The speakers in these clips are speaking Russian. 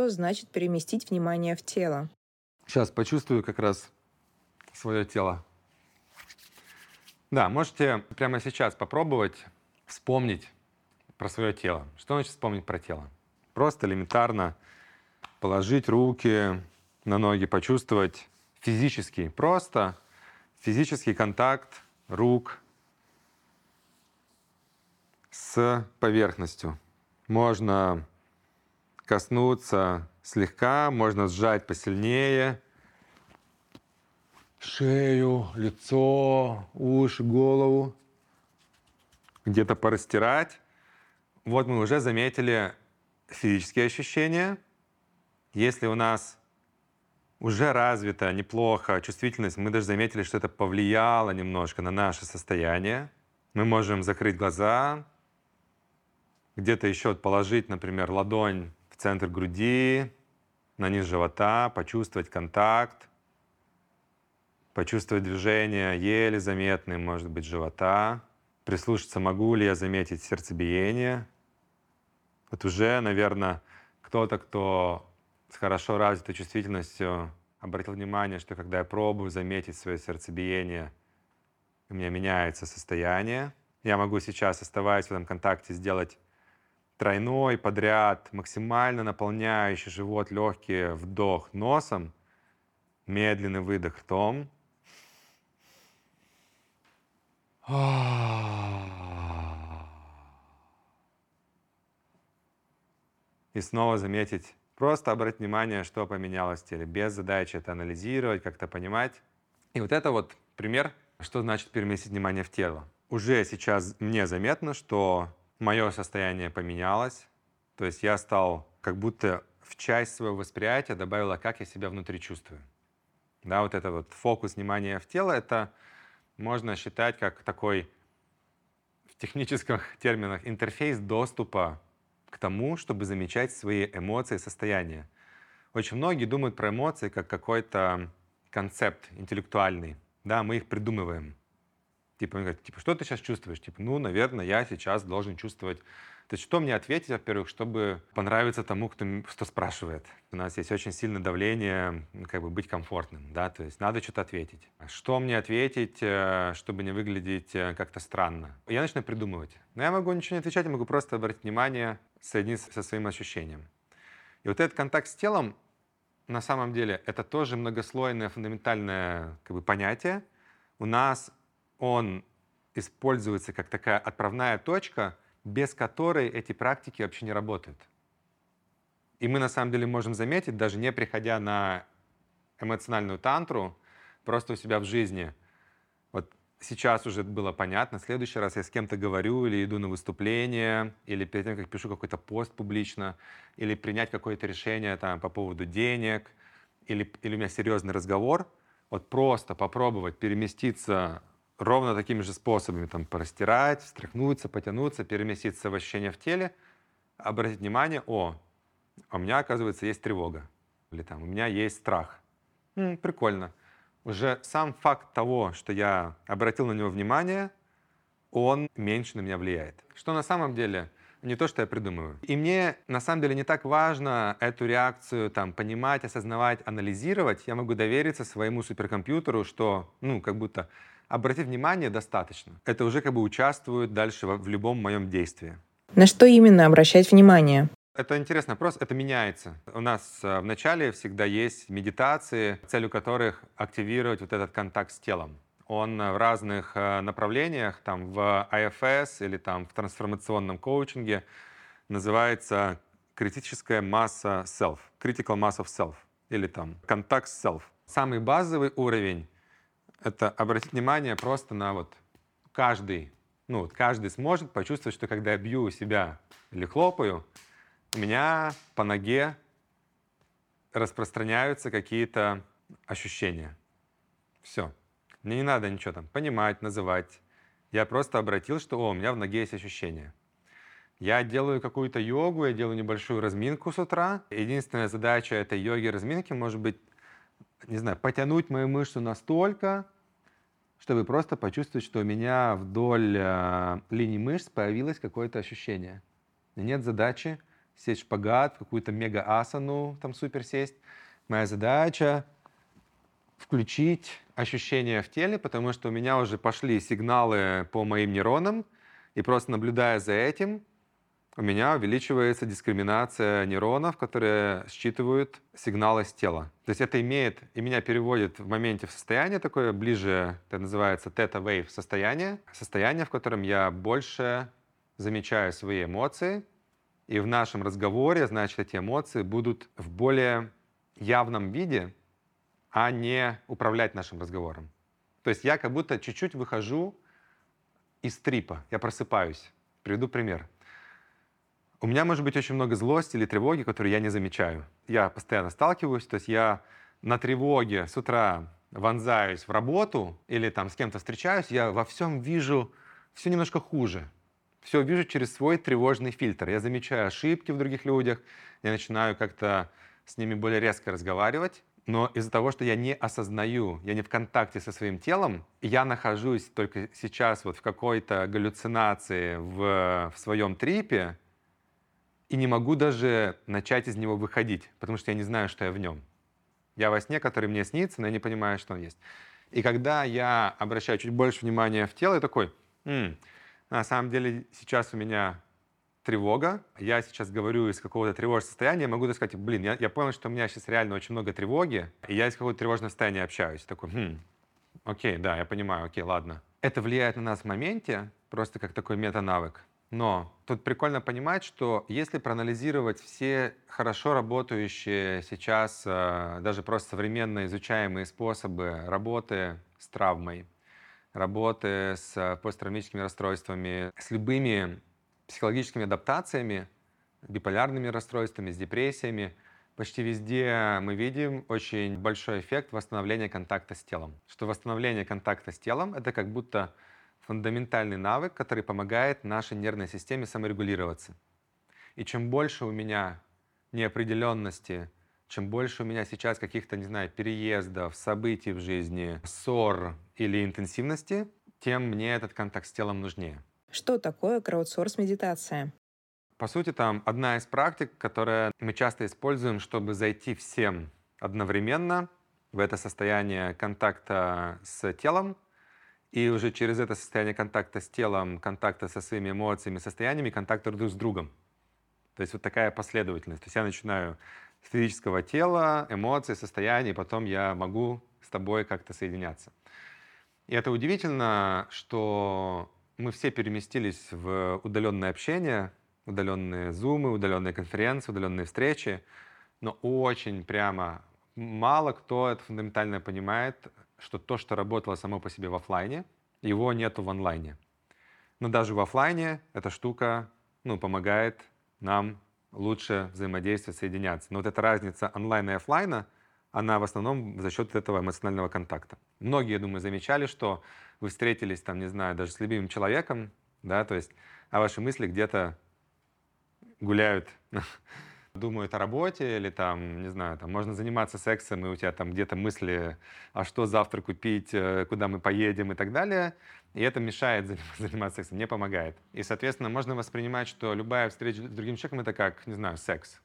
что значит переместить внимание в тело? Сейчас почувствую как раз свое тело. Да, можете прямо сейчас попробовать вспомнить про свое тело. Что значит вспомнить про тело? Просто элементарно положить руки на ноги, почувствовать физический, просто физический контакт рук с поверхностью. Можно коснуться слегка, можно сжать посильнее шею, лицо, уши, голову, где-то порастирать. Вот мы уже заметили физические ощущения. Если у нас уже развита неплохо чувствительность, мы даже заметили, что это повлияло немножко на наше состояние. Мы можем закрыть глаза, где-то еще положить, например, ладонь центр груди, на низ живота, почувствовать контакт, почувствовать движение еле заметные, может быть, живота, прислушаться, могу ли я заметить сердцебиение. Вот уже, наверное, кто-то, кто с хорошо развитой чувствительностью обратил внимание, что когда я пробую заметить свое сердцебиение, у меня меняется состояние. Я могу сейчас, оставаясь в этом контакте, сделать тройной подряд, максимально наполняющий живот, легкий вдох носом, медленный выдох ртом. И снова заметить Просто обратить внимание, что поменялось в теле, без задачи это анализировать, как-то понимать. И вот это вот пример, что значит переместить внимание в тело. Уже сейчас мне заметно, что мое состояние поменялось, то есть я стал как будто в часть своего восприятия добавила, как я себя внутри чувствую. Да, вот это вот фокус внимания в тело, это можно считать как такой в технических терминах интерфейс доступа к тому, чтобы замечать свои эмоции и состояния. Очень многие думают про эмоции как какой-то концепт интеллектуальный. Да, мы их придумываем. Типа, он говорит, типа, что ты сейчас чувствуешь? Типа, ну, наверное, я сейчас должен чувствовать то есть что мне ответить, во-первых, чтобы понравиться тому, кто, кто спрашивает? У нас есть очень сильное давление как бы быть комфортным, да, то есть надо что-то ответить. Что мне ответить, э, чтобы не выглядеть э, как-то странно? Я начинаю придумывать. Но я могу ничего не отвечать, я могу просто обратить внимание, соединиться со своим ощущением. И вот этот контакт с телом, на самом деле, это тоже многослойное фундаментальное как бы, понятие. У нас он используется как такая отправная точка — без которой эти практики вообще не работают. И мы на самом деле можем заметить, даже не приходя на эмоциональную тантру, просто у себя в жизни. Вот сейчас уже было понятно, в следующий раз я с кем-то говорю или иду на выступление, или перед тем, как пишу какой-то пост публично, или принять какое-то решение там, по поводу денег, или, или у меня серьезный разговор, вот просто попробовать переместиться ровно такими же способами, там, порастирать, встряхнуться, потянуться, переместиться в ощущение в теле, обратить внимание, о, у меня, оказывается, есть тревога, или там, у меня есть страх. М, прикольно. Уже сам факт того, что я обратил на него внимание, он меньше на меня влияет. Что на самом деле не то, что я придумываю. И мне на самом деле не так важно эту реакцию там понимать, осознавать, анализировать. Я могу довериться своему суперкомпьютеру, что, ну, как будто обратить внимание достаточно. Это уже как бы участвует дальше в, любом моем действии. На что именно обращать внимание? Это интересный вопрос, это меняется. У нас э, в начале всегда есть медитации, целью которых активировать вот этот контакт с телом. Он э, в разных э, направлениях, там в IFS или там в трансформационном коучинге называется критическая масса self, critical mass of self, или там контакт self. Самый базовый уровень это обратить внимание просто на вот каждый, ну вот каждый сможет почувствовать, что когда я бью себя или хлопаю, у меня по ноге распространяются какие-то ощущения. Все. Мне не надо ничего там понимать, называть. Я просто обратил, что о, у меня в ноге есть ощущения. Я делаю какую-то йогу, я делаю небольшую разминку с утра. Единственная задача этой йоги разминки может быть не знаю, потянуть мою мышцу настолько, чтобы просто почувствовать, что у меня вдоль э, линии мышц появилось какое-то ощущение. Нет задачи сесть в шпагат, какую-то мега-асану, там супер сесть. Моя задача включить ощущения в теле, потому что у меня уже пошли сигналы по моим нейронам, и просто наблюдая за этим, у меня увеличивается дискриминация нейронов, которые считывают сигналы с тела. То есть это имеет, и меня переводит в моменте в состояние такое, ближе, это называется тета-вейв состояние, состояние, в котором я больше замечаю свои эмоции, и в нашем разговоре, значит, эти эмоции будут в более явном виде, а не управлять нашим разговором. То есть я как будто чуть-чуть выхожу из трипа, я просыпаюсь. Приведу пример. У меня может быть очень много злости или тревоги, которые я не замечаю. Я постоянно сталкиваюсь, то есть я на тревоге с утра вонзаюсь в работу или там с кем-то встречаюсь, я во всем вижу все немножко хуже. Все вижу через свой тревожный фильтр. Я замечаю ошибки в других людях, я начинаю как-то с ними более резко разговаривать, но из-за того, что я не осознаю, я не в контакте со своим телом, я нахожусь только сейчас вот в какой-то галлюцинации в, в своем трипе, и не могу даже начать из него выходить, потому что я не знаю, что я в нем. Я во сне, который мне снится, но я не понимаю, что он есть. И когда я обращаю чуть больше внимания в тело, я такой, М, на самом деле сейчас у меня тревога, я сейчас говорю из какого-то тревожного состояния, я могу так сказать, блин, я, я понял, что у меня сейчас реально очень много тревоги, и я из какого-то тревожного состояния общаюсь. Такой, хм, окей, да, я понимаю, окей, ладно. Это влияет на нас в моменте, просто как такой мета-навык. Но тут прикольно понимать, что если проанализировать все хорошо работающие сейчас, э, даже просто современно изучаемые способы работы с травмой, работы с посттравматическими расстройствами, с любыми психологическими адаптациями, биполярными расстройствами, с депрессиями, почти везде мы видим очень большой эффект восстановления контакта с телом. Что восстановление контакта с телом — это как будто фундаментальный навык, который помогает нашей нервной системе саморегулироваться. И чем больше у меня неопределенности, чем больше у меня сейчас каких-то, не знаю, переездов, событий в жизни, ссор или интенсивности, тем мне этот контакт с телом нужнее. Что такое краудсорс-медитация? По сути, там одна из практик, которую мы часто используем, чтобы зайти всем одновременно в это состояние контакта с телом, и уже через это состояние контакта с телом, контакта со своими эмоциями, состояниями, контакта друг с другом. То есть вот такая последовательность. То есть я начинаю с физического тела, эмоций, состояний, потом я могу с тобой как-то соединяться. И это удивительно, что мы все переместились в удаленное общение, удаленные зумы, удаленные конференции, удаленные встречи, но очень прямо мало кто это фундаментально понимает, что то, что работало само по себе в офлайне, его нету в онлайне. Но даже в офлайне эта штука ну, помогает нам лучше взаимодействовать, соединяться. Но вот эта разница онлайна и офлайна, она в основном за счет этого эмоционального контакта. Многие, я думаю, замечали, что вы встретились, там, не знаю, даже с любимым человеком, да, то есть, а ваши мысли где-то гуляют, думают о работе или там, не знаю, там можно заниматься сексом, и у тебя там где-то мысли, а что завтра купить, э, куда мы поедем и так далее. И это мешает заниматься сексом, не помогает. И, соответственно, можно воспринимать, что любая встреча с другим человеком — это как, не знаю, секс.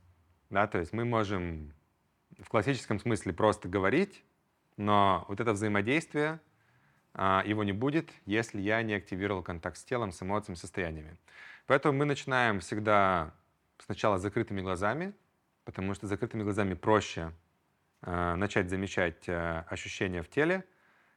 Да, то есть мы можем в классическом смысле просто говорить, но вот это взаимодействие, а, его не будет, если я не активировал контакт с телом, с эмоциями, состояниями. Поэтому мы начинаем всегда сначала закрытыми глазами, потому что закрытыми глазами проще э, начать замечать э, ощущения в теле.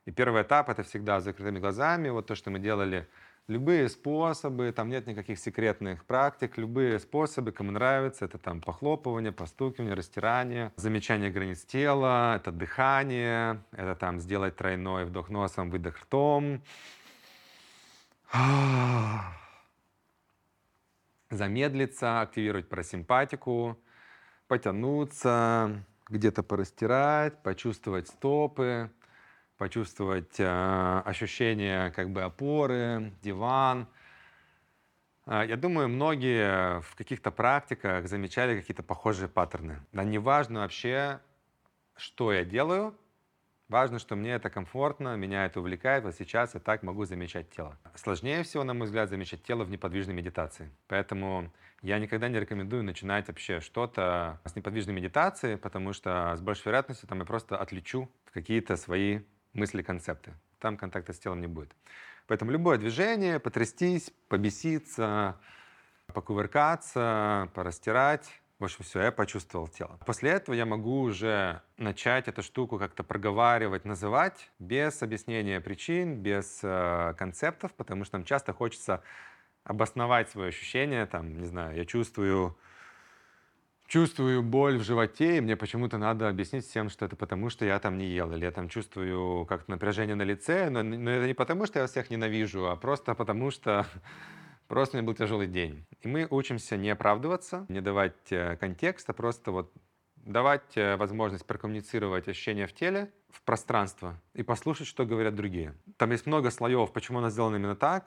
И первый этап это всегда закрытыми глазами. Вот то, что мы делали любые способы, там нет никаких секретных практик, любые способы, кому нравится, это там похлопывание, постукивание, растирание, замечание границ тела, это дыхание, это там сделать тройной вдох носом, выдох ртом. Замедлиться, активировать парасимпатику, потянуться, где-то порастирать, почувствовать стопы, почувствовать э, ощущение как бы опоры, диван. Э, я думаю, многие в каких-то практиках замечали какие-то похожие паттерны. Да неважно вообще, что я делаю, важно, что мне это комфортно, меня это увлекает. Вот сейчас я так могу замечать тело. Сложнее всего, на мой взгляд, замечать тело в неподвижной медитации. Поэтому Я никогда не рекомендую начинать вообще что-то с неподвижной медитации, потому что с большей вероятностью там я просто отличу какие-то свои мысли, концепты. Там контакта с телом не будет. Поэтому любое движение, потрястись, побеситься, покувыркаться, порастирать, в общем, все, я почувствовал тело. После этого я могу уже начать эту штуку как-то проговаривать, называть без объяснения причин, без э, концептов, потому что нам часто хочется обосновать свои ощущения, там, не знаю, я чувствую чувствую боль в животе, и мне почему-то надо объяснить всем, что это потому, что я там не ел, или я там чувствую как-то напряжение на лице, но, но это не потому, что я всех ненавижу, а просто потому, что просто у меня был тяжелый день. И мы учимся не оправдываться, не давать э, контекста, просто вот давать э, возможность прокоммуницировать ощущения в теле, в пространство и послушать, что говорят другие. Там есть много слоев, почему оно сделано именно так,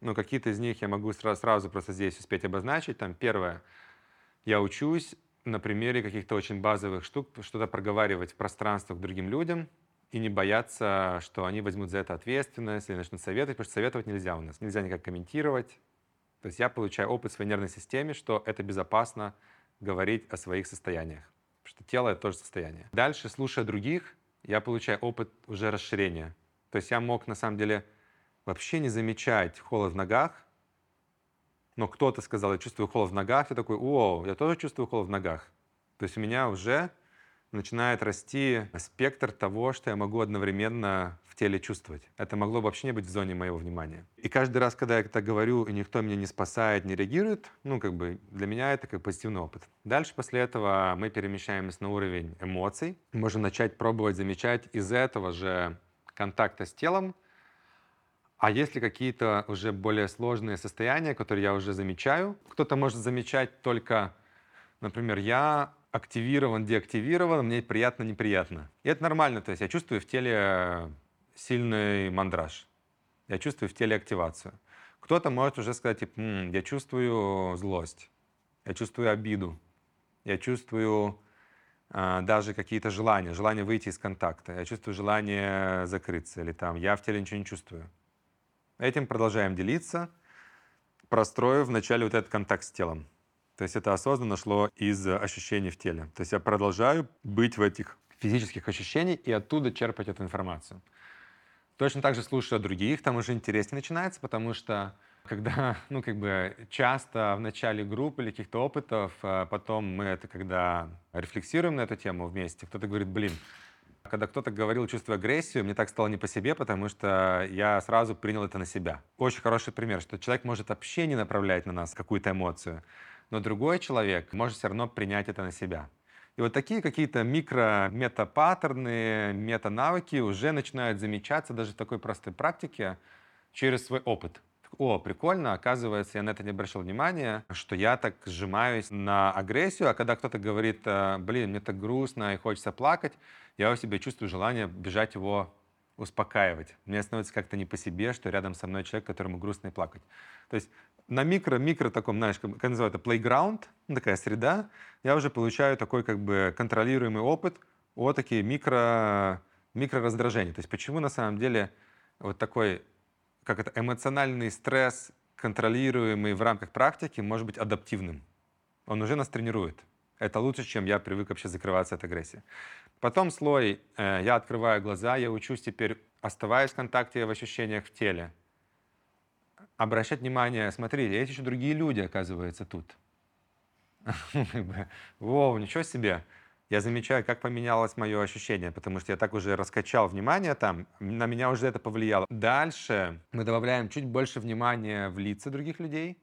но какие-то из них я могу сразу, сразу просто здесь успеть обозначить. Там первое — я учусь на примере каких-то очень базовых штук что-то проговаривать в пространствах другим людям и не бояться, что они возьмут за это ответственность или начнут советовать, потому что советовать нельзя у нас. Нельзя никак комментировать. То есть я получаю опыт в своей нервной системе, что это безопасно говорить о своих состояниях. Что тело — это тоже состояние. Дальше, слушая других, я получаю опыт уже расширения. То есть я мог, на самом деле, вообще не замечать холод в ногах, но кто-то сказал, я чувствую холод в ногах, я такой, о, я тоже чувствую холод в ногах. То есть у меня уже начинает расти спектр того, что я могу одновременно теле чувствовать. Это могло вообще не быть в зоне моего внимания. И каждый раз, когда я это говорю, и никто меня не спасает, не реагирует, ну, как бы для меня это как позитивный опыт. Дальше после этого мы перемещаемся на уровень эмоций. Можем начать пробовать замечать из этого же контакта с телом а если какие-то уже более сложные состояния, которые я уже замечаю, кто-то может замечать только, например, я активирован, деактивирован, мне приятно, неприятно. И это нормально, то есть я чувствую в теле сильный мандраж, я чувствую в теле активацию. Кто-то может уже сказать, типа, М, я чувствую злость, я чувствую обиду, я чувствую э, даже какие-то желания, желание выйти из контакта, я чувствую желание закрыться, или там, я в теле ничего не чувствую. Этим продолжаем делиться, простроив вначале вот этот контакт с телом. То есть это осознанно шло из ощущений в теле. То есть я продолжаю быть в этих физических ощущениях и оттуда черпать эту информацию. Точно так же слушая других, там уже интереснее начинается, потому что когда, ну, как бы часто в начале группы или каких-то опытов, а потом мы это, когда рефлексируем на эту тему вместе, кто-то говорит, блин, когда кто-то говорил чувство агрессии, мне так стало не по себе, потому что я сразу принял это на себя. Очень хороший пример, что человек может вообще не направлять на нас какую-то эмоцию, но другой человек может все равно принять это на себя. И вот такие какие-то микро-мета-паттерны, мета-навыки уже начинают замечаться даже в такой простой практике через свой опыт. О, прикольно, оказывается, я на это не обращал внимания, что я так сжимаюсь на агрессию, а когда кто-то говорит, «Э, блин, мне так грустно и хочется плакать, я у себя чувствую желание бежать его успокаивать. Мне становится как-то не по себе, что рядом со мной человек, которому грустно и плакать. То есть на микро-микро таком, знаешь, как, как называют playground, такая среда, я уже получаю такой как бы контролируемый опыт о такие микро, микро раздражения. То есть почему на самом деле вот такой как это, эмоциональный стресс, контролируемый в рамках практики, может быть адаптивным. Он уже нас тренирует. Это лучше, чем я привык вообще закрываться от агрессии. Потом слой, э, я открываю глаза, я учусь теперь, оставаясь в контакте в ощущениях в теле, обращать внимание, смотрите, есть еще другие люди, оказывается, тут. Воу, ничего себе я замечаю, как поменялось мое ощущение, потому что я так уже раскачал внимание там, на меня уже это повлияло. Дальше мы добавляем чуть больше внимания в лица других людей,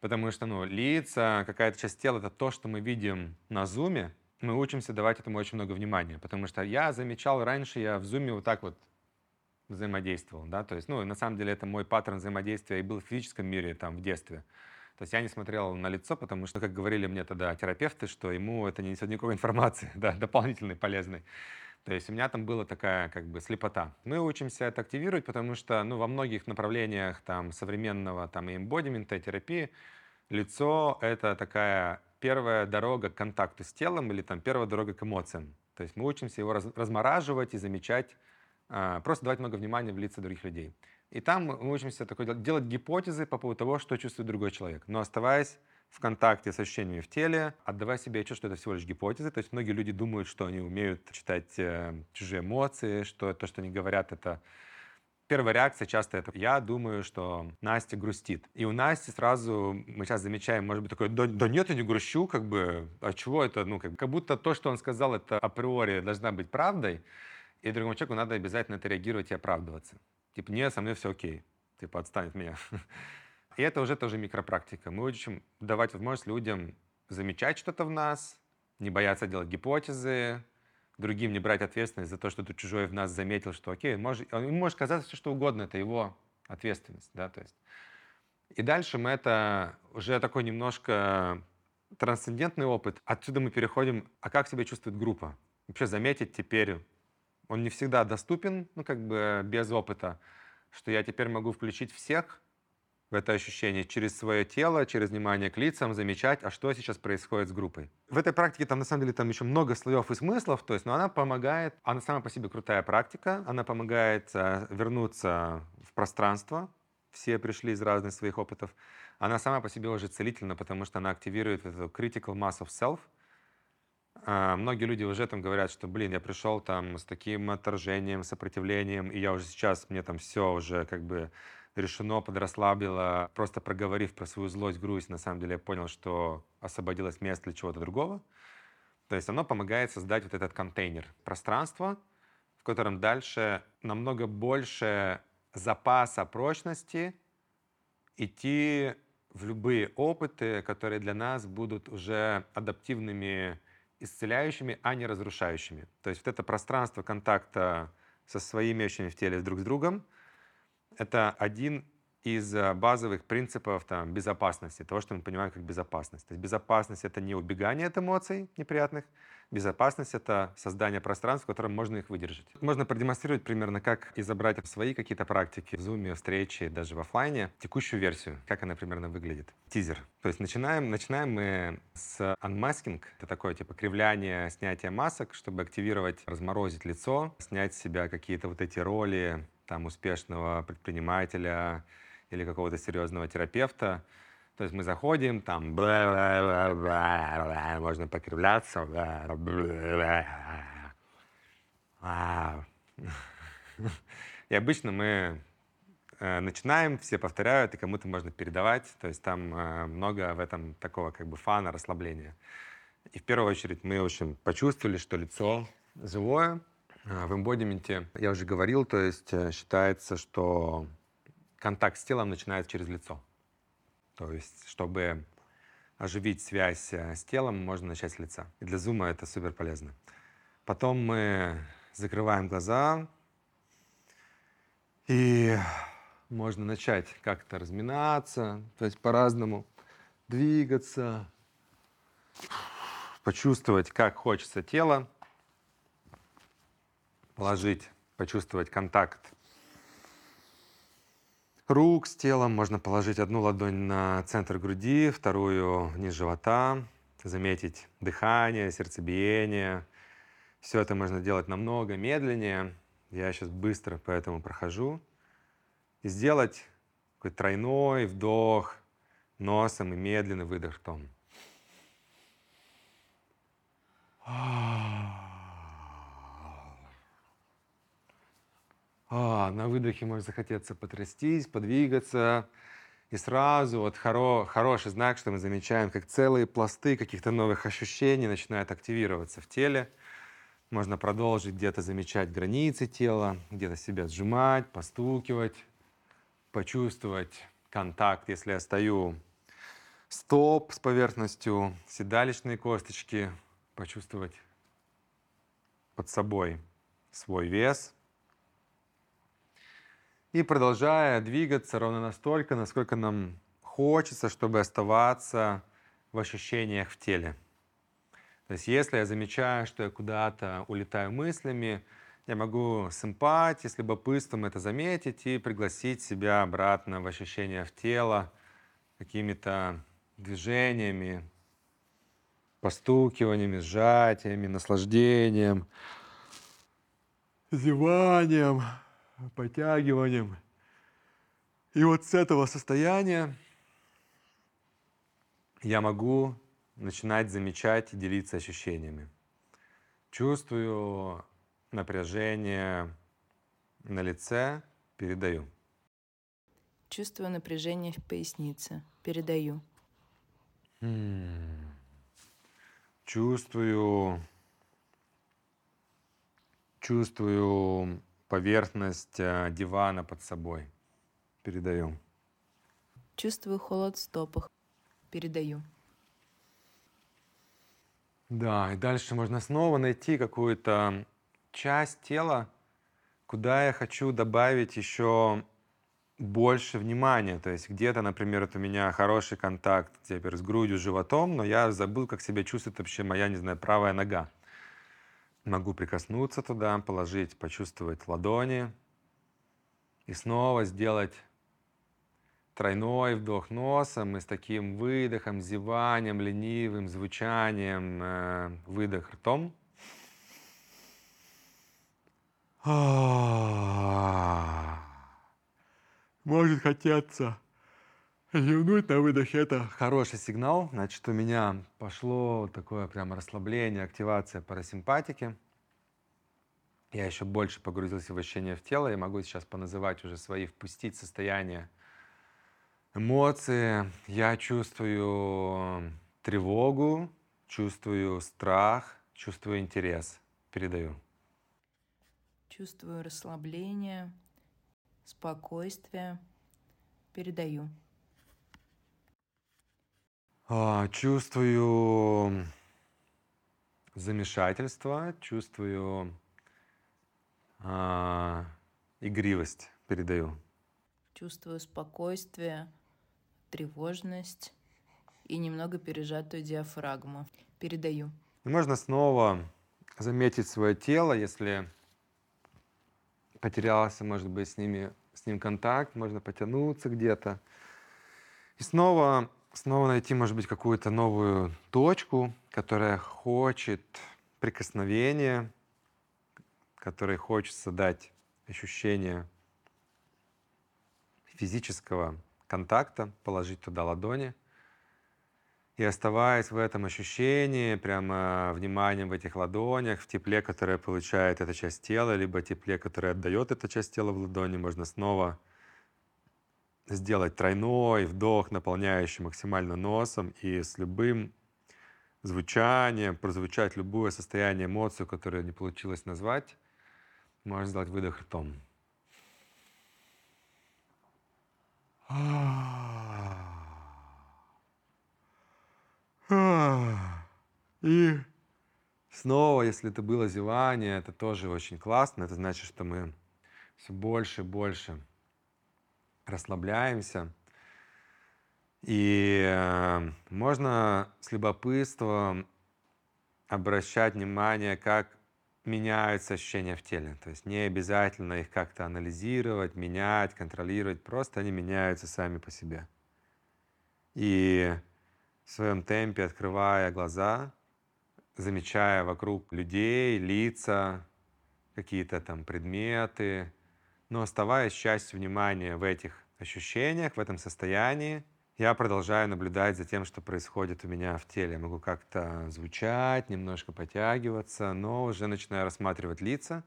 потому что, ну, лица, какая-то часть тела — это то, что мы видим на зуме, мы учимся давать этому очень много внимания, потому что я замечал раньше, я в зуме вот так вот взаимодействовал, да, то есть, ну, на самом деле это мой паттерн взаимодействия и был в физическом мире, там, в детстве. То есть я не смотрел на лицо, потому что, как говорили мне тогда терапевты, что ему это не несет никакой информации, да, дополнительной, полезной. То есть у меня там была такая как бы слепота. Мы учимся это активировать, потому что ну, во многих направлениях там, современного там, и эмбодимента, и терапии лицо — это такая первая дорога к контакту с телом или там первая дорога к эмоциям. То есть мы учимся его раз, размораживать и замечать, просто давать много внимания в лица других людей. И там мы учимся такой, делать гипотезы по поводу того, что чувствует другой человек, но оставаясь в контакте с ощущениями в теле, отдавая себе отчет, что это всего лишь гипотезы. То есть многие люди думают, что они умеют читать э, чужие эмоции, что то, что они говорят, это Первая реакция часто это «я думаю, что Настя грустит». И у Насти сразу мы сейчас замечаем, может быть, такое «да, да нет, я не грущу, как бы, а чего это?» Ну, как, как будто то, что он сказал, это априори должна быть правдой, и другому человеку надо обязательно это реагировать и оправдываться. Типа «нет, со мной все окей». Типа «отстань от меня». И это уже тоже микропрактика. Мы учим давать возможность людям замечать что-то в нас, не бояться делать гипотезы, другим не брать ответственность за то, что тут чужой в нас заметил, что окей, может, ему может казаться все что угодно, это его ответственность, да, то есть. И дальше мы это уже такой немножко трансцендентный опыт. Отсюда мы переходим, а как себя чувствует группа? Вообще заметить теперь, он не всегда доступен, ну как бы без опыта, что я теперь могу включить всех в это ощущение через свое тело, через внимание к лицам, замечать, а что сейчас происходит с группой. В этой практике там на самом деле там еще много слоев и смыслов, то есть, но она помогает, она сама по себе крутая практика, она помогает э, вернуться в пространство, все пришли из разных своих опытов. Она сама по себе уже целительна, потому что она активирует эту critical mass of self. А, многие люди уже там говорят, что, блин, я пришел там с таким отторжением, сопротивлением, и я уже сейчас, мне там все уже как бы решено, подрасслабило, просто проговорив про свою злость, грусть, на самом деле я понял, что освободилось место для чего-то другого. То есть оно помогает создать вот этот контейнер, пространство, в котором дальше намного больше запаса прочности идти в любые опыты, которые для нас будут уже адаптивными, исцеляющими, а не разрушающими. То есть вот это пространство контакта со своими ощущениями в теле друг с другом, это один из э, базовых принципов там, безопасности, того, что мы понимаем как безопасность. То есть безопасность — это не убегание от эмоций неприятных, безопасность — это создание пространства, в котором можно их выдержать. Можно продемонстрировать примерно, как изобрать свои какие-то практики, в зуме, встречи, даже в офлайне, текущую версию, как она примерно выглядит. Тизер. То есть начинаем, начинаем мы с unmasking, это такое типа кривляние, снятие масок, чтобы активировать, разморозить лицо, снять с себя какие-то вот эти роли, там, успешного предпринимателя или какого-то серьезного терапевта. То есть мы заходим, там можно покривляться. И обычно мы э, начинаем, все повторяют, и кому-то можно передавать. То есть там э, много в этом такого как бы фана, расслабления. И в первую очередь мы, общем, почувствовали, что лицо живое, а, в эмбодименте, я уже говорил, то есть э, считается, что контакт с телом начинается через лицо. То есть, чтобы оживить связь э, с телом, можно начать с лица. И для зума это супер полезно. Потом мы закрываем глаза, и можно начать как-то разминаться, то есть по-разному двигаться, почувствовать, как хочется тело положить, почувствовать контакт рук с телом. Можно положить одну ладонь на центр груди, вторую вниз живота, заметить дыхание, сердцебиение. Все это можно делать намного медленнее. Я сейчас быстро поэтому прохожу. И сделать такой тройной вдох носом и медленный выдох ртом. Ah. А, на выдохе может захотеться потрястись, подвигаться. И сразу вот хоро, хороший знак, что мы замечаем, как целые пласты каких-то новых ощущений начинают активироваться в теле. Можно продолжить где-то замечать границы тела, где-то себя сжимать, постукивать, почувствовать контакт, если я стою стоп с поверхностью, седалищные косточки, почувствовать под собой свой вес – и продолжая двигаться ровно настолько, насколько нам хочется, чтобы оставаться в ощущениях в теле. То есть если я замечаю, что я куда-то улетаю мыслями, я могу с эмпатией, с любопытством это заметить и пригласить себя обратно в ощущения в тело какими-то движениями, постукиваниями, сжатиями, наслаждением, зеванием, подтягиванием. И вот с этого состояния я могу начинать замечать и делиться ощущениями. Чувствую напряжение на лице, передаю. Чувствую напряжение в пояснице, передаю. Чувствую, чувствую поверхность э, дивана под собой. Передаю. Чувствую холод в стопах. Передаю. Да, и дальше можно снова найти какую-то часть тела, куда я хочу добавить еще больше внимания. То есть где-то, например, вот у меня хороший контакт теперь с грудью, животом, но я забыл, как себя чувствует вообще моя, не знаю, правая нога. Могу прикоснуться туда, положить, почувствовать ладони и снова сделать тройной вдох носом и с таким выдохом, зеванием, ленивым звучанием, э, выдох ртом. Может хотеться зевнуть на выдохе. Это хороший сигнал. Значит, у меня пошло такое прямо расслабление, активация парасимпатики. Я еще больше погрузился в ощущение в тело. Я могу сейчас поназывать уже свои, впустить состояние эмоции. Я чувствую тревогу, чувствую страх, чувствую интерес. Передаю. Чувствую расслабление, спокойствие. Передаю. А, чувствую замешательство, чувствую а, игривость. Передаю. Чувствую спокойствие, тревожность и немного пережатую диафрагму. Передаю. И можно снова заметить свое тело, если потерялся, может быть, с, ними, с ним контакт, можно потянуться где-то. И снова, снова найти, может быть, какую-то новую точку, которая хочет прикосновения, которой хочется дать ощущение физического контакта, положить туда ладони – и оставаясь в этом ощущении, прямо вниманием в этих ладонях, в тепле, которое получает эта часть тела, либо тепле, которое отдает эта часть тела в ладони, можно снова сделать тройной вдох, наполняющий максимально носом, и с любым звучанием, прозвучать любое состояние, эмоцию, которое не получилось назвать, можно сделать выдох ртом. И снова, если это было зевание, это тоже очень классно. Это значит, что мы все больше и больше расслабляемся. И э, можно с любопытством обращать внимание, как меняются ощущения в теле. То есть не обязательно их как-то анализировать, менять, контролировать, просто они меняются сами по себе. И в своем темпе, открывая глаза, замечая вокруг людей, лица, какие-то там предметы, но оставаясь частью внимания в этих ощущениях, в этом состоянии, я продолжаю наблюдать за тем, что происходит у меня в теле. Могу как-то звучать, немножко потягиваться, но уже начинаю рассматривать лица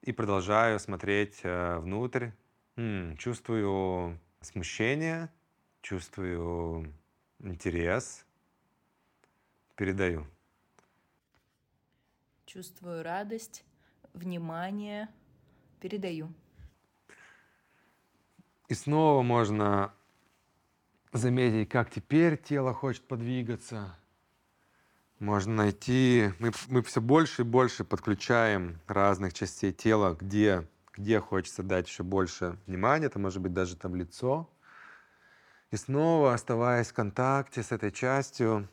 и продолжаю смотреть э, внутрь. М-м, чувствую смущение, чувствую интерес. Передаю. Чувствую радость, внимание. Передаю. И снова можно заметить, как теперь тело хочет подвигаться. Можно найти, мы, мы все больше и больше подключаем разных частей тела, где, где хочется дать еще больше внимания. Это может быть даже там лицо, и снова, оставаясь в контакте с этой частью,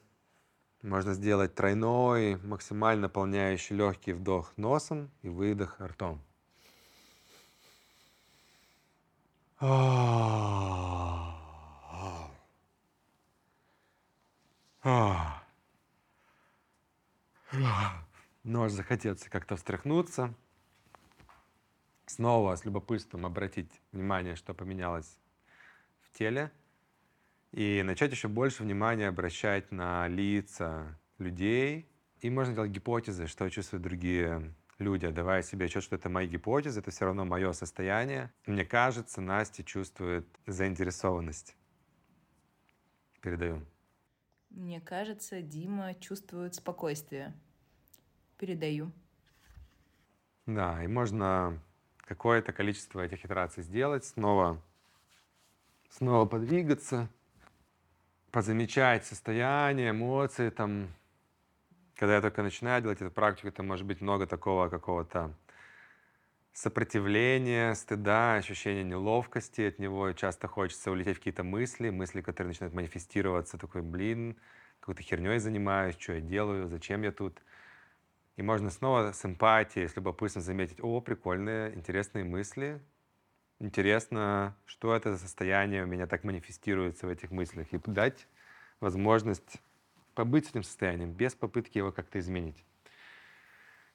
можно сделать тройной, максимально наполняющий легкий вдох носом и выдох ртом. Может захотеться как-то встряхнуться. Снова с любопытством обратить внимание, что поменялось в теле – И начать еще больше внимания обращать на лица людей. И можно делать гипотезы, что чувствуют другие люди, давая себе отчет, что это мои гипотезы, это все равно мое состояние. Мне кажется, Настя чувствует заинтересованность. Передаю. Мне кажется, Дима чувствует спокойствие. Передаю. Да, и можно какое-то количество этих итераций сделать, снова, снова подвигаться, позамечать состояние, эмоции, там, когда я только начинаю делать эту практику, это может быть много такого какого-то сопротивления, стыда, ощущения неловкости от него. Часто хочется улететь в какие-то мысли, мысли, которые начинают манифестироваться. Такой, блин, какой-то херней занимаюсь, что я делаю, зачем я тут. И можно снова с эмпатией, с любопытством заметить, о, прикольные, интересные мысли. Интересно, что это за состояние у меня так манифестируется в этих мыслях. И дать возможность побыть с этим состоянием, без попытки его как-то изменить.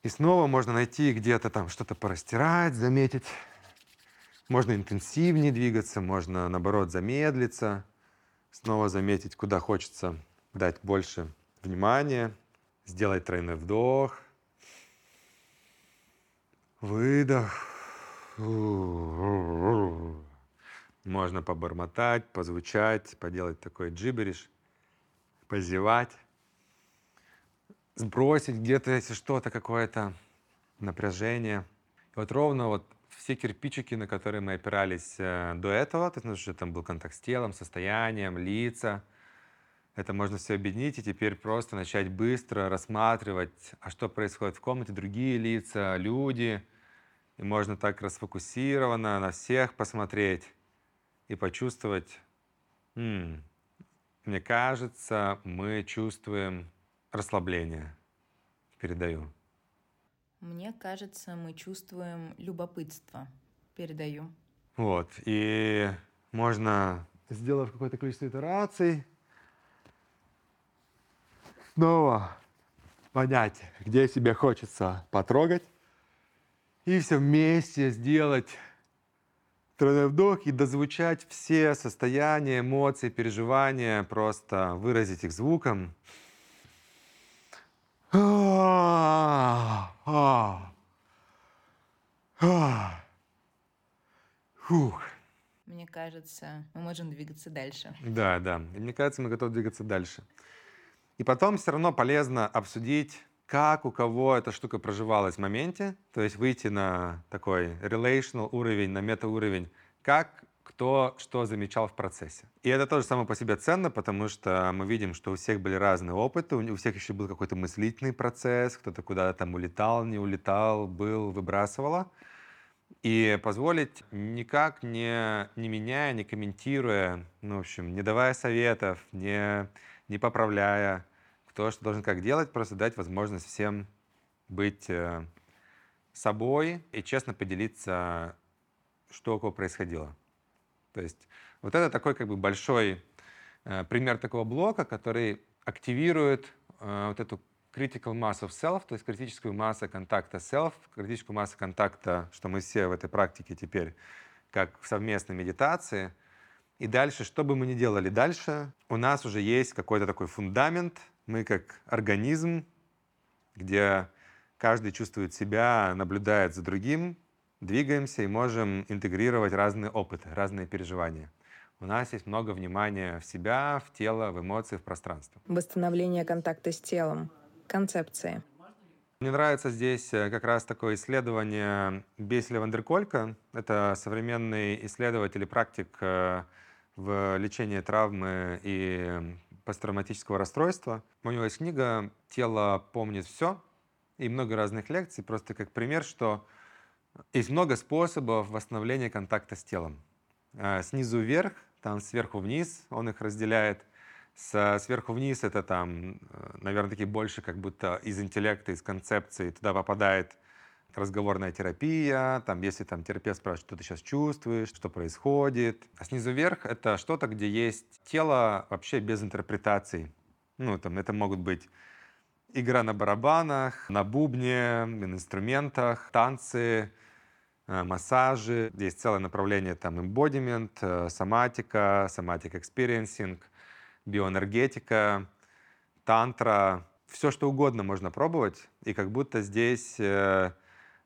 И снова можно найти где-то там что-то порастирать, заметить. Можно интенсивнее двигаться, можно, наоборот, замедлиться. Снова заметить, куда хочется дать больше внимания. Сделать тройной вдох. Выдох. Можно побормотать, позвучать, поделать такой джибериш позевать, сбросить где-то, если что-то, какое-то напряжение. И вот ровно вот все кирпичики, на которые мы опирались э, до этого, то есть, ну, что там был контакт с телом, состоянием, лица, это можно все объединить и теперь просто начать быстро рассматривать, а что происходит в комнате, другие лица, люди. И можно так расфокусированно на всех посмотреть и почувствовать, мне кажется, мы чувствуем расслабление. Передаю. Мне кажется, мы чувствуем любопытство. Передаю. Вот. И можно, сделав какое-то количество итераций, снова понять, где себе хочется потрогать, и все вместе сделать тройной вдох и дозвучать все состояния, эмоции, переживания, просто выразить их звуком. Фух. Мне кажется, мы можем двигаться дальше. Да, да. И мне кажется, мы готовы двигаться дальше. И потом все равно полезно обсудить как у кого эта штука проживалась в моменте, то есть выйти на такой relational уровень, на метауровень, как кто что замечал в процессе. И это тоже само по себе ценно, потому что мы видим, что у всех были разные опыты, у всех еще был какой-то мыслительный процесс, кто-то куда-то там улетал, не улетал, был, выбрасывало. И позволить никак не, не меняя, не комментируя, ну, в общем, не давая советов, не, не поправляя, кто что должен как делать, просто дать возможность всем быть э, собой и честно поделиться, что у кого происходило. То есть вот это такой как бы большой э, пример такого блока, который активирует э, вот эту critical mass of self, то есть критическую массу контакта self, критическую массу контакта, что мы все в этой практике теперь, как в совместной медитации. И дальше, что бы мы ни делали дальше, у нас уже есть какой-то такой фундамент, мы как организм, где каждый чувствует себя, наблюдает за другим, двигаемся и можем интегрировать разные опыты, разные переживания. У нас есть много внимания в себя, в тело, в эмоции, в пространство. Восстановление контакта с телом. Концепции. Мне нравится здесь э, как раз такое исследование Бейселя Вандерколька. Это современный исследователь и практик э, в лечении травмы и посттравматического расстройства. У него есть книга «Тело помнит все» и много разных лекций, просто как пример, что есть много способов восстановления контакта с телом. А, снизу вверх, там сверху вниз, он их разделяет. С, сверху вниз это там, э, наверное, такие больше как будто из интеллекта, из концепции туда попадает разговорная терапия, там, если там терапевт спрашивает, что ты сейчас чувствуешь, что происходит. А снизу вверх это что-то, где есть тело вообще без интерпретаций. Ну, там, это могут быть игра на барабанах, на бубне, на инструментах, танцы, э, массажи. Есть целое направление там embodiment, э, соматика, somatic experiencing — биоэнергетика, тантра, все что угодно можно пробовать, и как будто здесь э,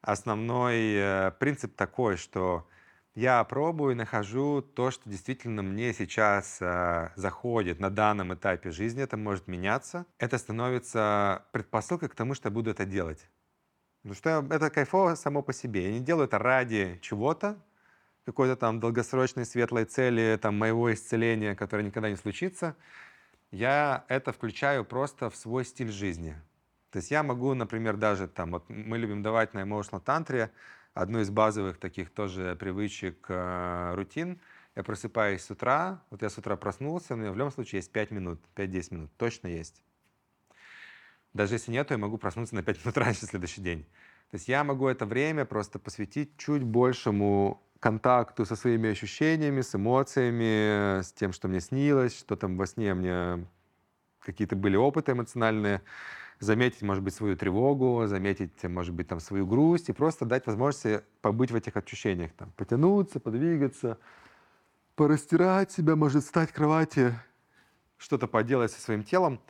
основной э, принцип такой, что я пробую, нахожу то, что действительно мне сейчас э, заходит на данном этапе жизни, это может меняться. Это становится предпосылкой к тому, что я буду это делать. Потому что это кайфово само по себе. Я не делаю это ради чего-то, какой-то там долгосрочной светлой цели там, моего исцеления, которое никогда не случится. Я это включаю просто в свой стиль жизни. То есть я могу, например, даже там, вот мы любим давать на Emotional Tantra одну из базовых таких тоже привычек, э, рутин. Я просыпаюсь с утра, вот я с утра проснулся, но в любом случае есть 5 минут, 5-10 минут, точно есть. Даже если нет, то я могу проснуться на 5 минут раньше следующий день. То есть я могу это время просто посвятить чуть большему контакту со своими ощущениями, с эмоциями, с тем, что мне снилось, что там во сне мне какие-то были опыты эмоциональные, заметить, может быть, свою тревогу, заметить, может быть, там, свою грусть и просто дать возможность побыть в этих ощущениях, там, потянуться, подвигаться, порастирать себя, может, встать в кровати, что-то поделать со своим телом.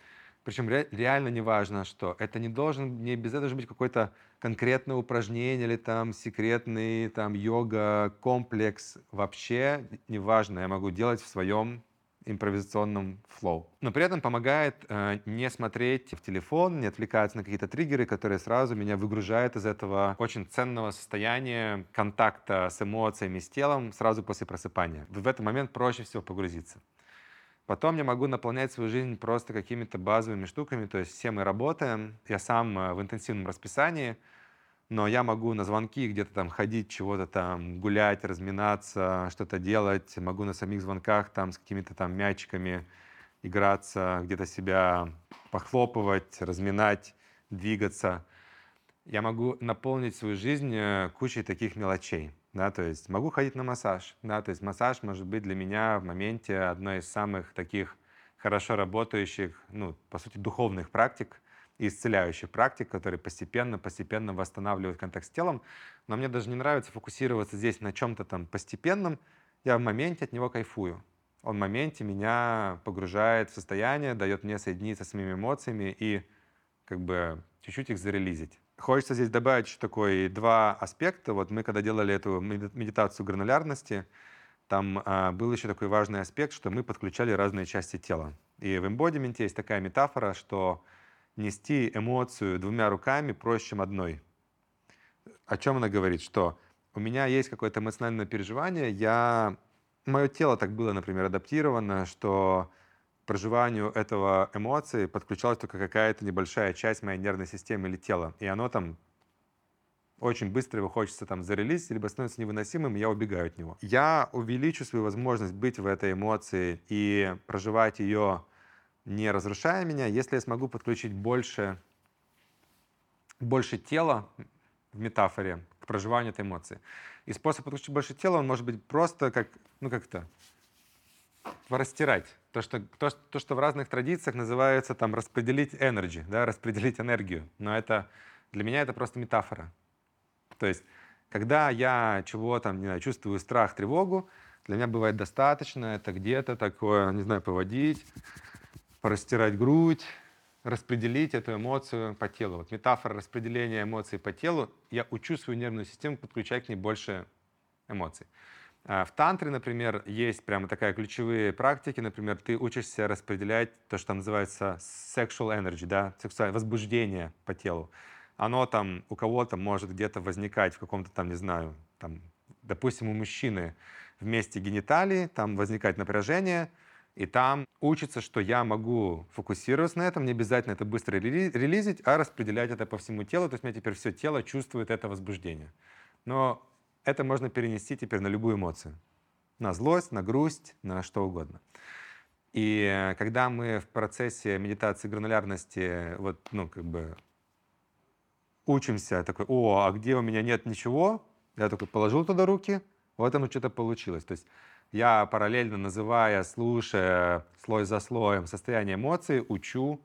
Причем ре- реально не важно, что это не должен, не этого должен быть какой-то конкретное упражнение или там секретный там йога комплекс. Вообще не важно, я могу делать в своем импровизационном флоу. Но при этом помогает э, не смотреть в телефон, не отвлекаться на какие-то триггеры, которые сразу меня выгружают из этого очень ценного состояния контакта с эмоциями, с телом сразу после просыпания. В этот момент проще всего погрузиться. Потом я могу наполнять свою жизнь просто какими-то базовыми штуками, то есть все мы работаем, я сам э, в интенсивном расписании, но я могу на звонки где-то там ходить, чего-то там гулять, разминаться, что-то делать, могу на самих звонках там с какими-то там мячиками играться, где-то себя похлопывать, разминать, двигаться. Я могу наполнить свою жизнь э, кучей таких мелочей да, то есть могу ходить на массаж, да, то есть массаж может быть для меня в моменте одной из самых таких хорошо работающих, ну, по сути, духовных практик и исцеляющих практик, которые постепенно-постепенно восстанавливают контакт с телом. Но мне даже не нравится фокусироваться здесь на чем-то там постепенном. Я в моменте от него кайфую. Он в моменте меня погружает в состояние, дает мне соединиться с моими эмоциями и как бы чуть-чуть их зарелизить. Хочется здесь добавить еще такой два аспекта. Вот мы когда делали эту медитацию гранулярности, там а, был еще такой важный аспект, что мы подключали разные части тела. И в эмбодименте есть такая метафора, что нести эмоцию двумя руками проще, чем одной. О чем она говорит? Что у меня есть какое-то эмоциональное переживание, я... мое тело так было, например, адаптировано, что проживанию этого эмоции подключалась только какая-то небольшая часть моей нервной системы или тела. И оно там очень быстро его хочется там зарелизить, либо становится невыносимым, и я убегаю от него. Я увеличу свою возможность быть в этой эмоции и проживать ее, не разрушая меня, если я смогу подключить больше, больше тела в метафоре к проживанию этой эмоции. И способ подключить больше тела, он может быть просто как, ну как-то, растирать. То что, то, то, что в разных традициях называется там распределить energy, да, распределить энергию. Но это для меня это просто метафора. То есть, когда я чего там, не знаю, чувствую страх, тревогу, для меня бывает достаточно это где-то такое, не знаю, поводить, порастирать грудь, распределить эту эмоцию по телу. Вот метафора распределения эмоций по телу, я учу свою нервную систему подключать к ней больше эмоций. А, в тантре, например, есть прямо такая ключевые практики. Например, ты учишься распределять то, что там называется sexual energy, да, сексуальное возбуждение по телу. Оно там у кого-то может где-то возникать в каком-то там, не знаю, там, допустим, у мужчины в месте гениталии, там возникает напряжение, и там учится, что я могу фокусироваться на этом, не обязательно это быстро релизить, а распределять это по всему телу. То есть у меня теперь все тело чувствует это возбуждение. Но это можно перенести теперь на любую эмоцию. На злость, на грусть, на что угодно. И когда мы в процессе медитации гранулярности вот, ну, как бы учимся, такой, о, а где у меня нет ничего, я такой положил туда руки, вот оно что-то получилось. То есть я параллельно называя, слушая слой за слоем состояние эмоций, учу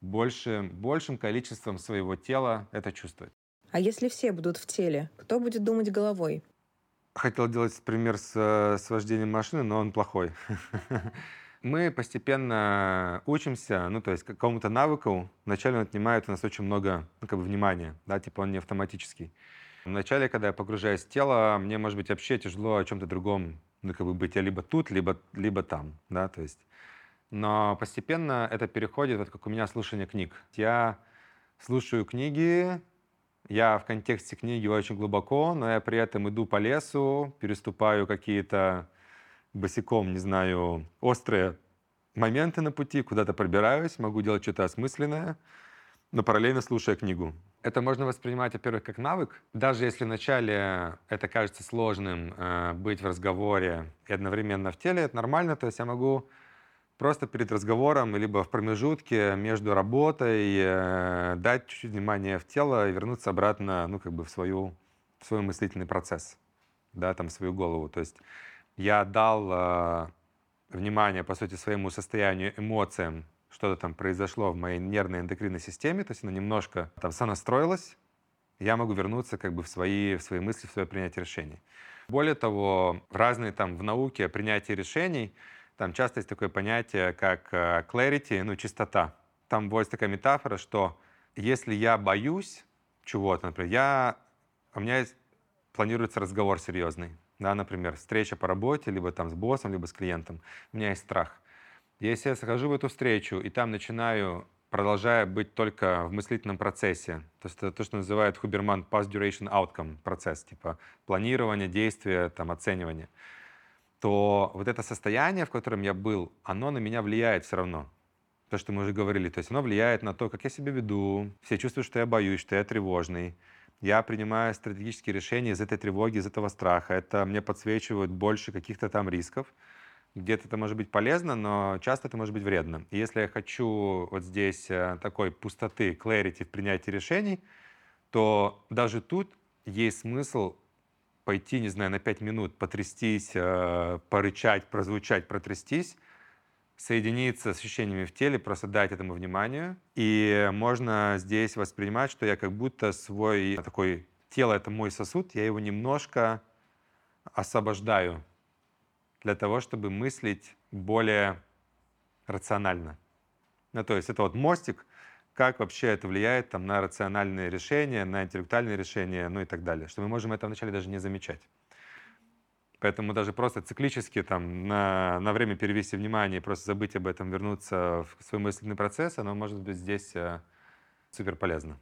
больше, большим количеством своего тела это чувствовать. А если все будут в теле, кто будет думать головой? Хотел делать пример с, с вождением машины, но он плохой. Мы постепенно учимся, ну, то есть какому-то навыку. Вначале он отнимает у нас очень много, ну, как бы внимания, да, типа он не автоматический. Вначале, когда я погружаюсь в тело, мне, может быть, вообще тяжело о чем-то другом, ну, как бы быть я либо тут, либо, либо там, да, то есть. Но постепенно это переходит, вот как у меня слушание книг. Я слушаю книги, я в контексте книги очень глубоко, но я при этом иду по лесу, переступаю какие-то босиком, не знаю, острые моменты на пути, куда-то пробираюсь, могу делать что-то осмысленное, но параллельно слушая книгу. Это можно воспринимать, во-первых, как навык. Даже если вначале это кажется сложным, э, быть в разговоре и одновременно в теле, это нормально. То есть я могу просто перед разговором, либо в промежутке между работой э, дать чуть-чуть внимания в тело и вернуться обратно, ну, как бы в, свою, в свой мыслительный процесс, да, там, в свою голову. То есть я дал э, внимание, по сути, своему состоянию, эмоциям, что-то там произошло в моей нервной эндокринной системе, то есть она немножко там сонастроилась, я могу вернуться как бы в свои, в свои мысли, в свое принятие решений. Более того, разные там в науке принятие решений, там часто есть такое понятие, как э, clarity, ну, чистота. Там вводится такая метафора, что если я боюсь чего-то, например, я, у меня есть, планируется разговор серьезный, да, например, встреча по работе, либо там с боссом, либо с клиентом, у меня есть страх. Если я захожу в эту встречу и там начинаю, продолжая быть только в мыслительном процессе, то есть это то, что называют Хуберман Past Duration Outcome процесс, типа планирование, действия, там, оценивание, то вот это состояние, в котором я был, оно на меня влияет все равно. То, что мы уже говорили, то есть оно влияет на то, как я себя веду, все чувствуют, что я боюсь, что я тревожный, я принимаю стратегические решения из этой тревоги, из этого страха. Это мне подсвечивает больше каких-то там рисков. Где-то это может быть полезно, но часто это может быть вредно. И если я хочу вот здесь э, такой пустоты, clarity в принятии решений, то даже тут есть смысл пойти, не знаю, на 5 минут, потрястись, э, порычать, прозвучать, протрястись, соединиться с ощущениями в теле, просто дать этому внимание. И можно здесь воспринимать, что я как будто свой такой тело — это мой сосуд, я его немножко освобождаю для того, чтобы мыслить более рационально. Ну, то есть это вот мостик, как вообще это влияет там, на рациональные решения, на интеллектуальные решения, ну и так далее. Что мы можем это вначале даже не замечать. Поэтому даже просто циклически там, на, на время перевести внимание, просто забыть об этом, вернуться в свой мысленный процесс, оно может быть здесь э, супер полезно.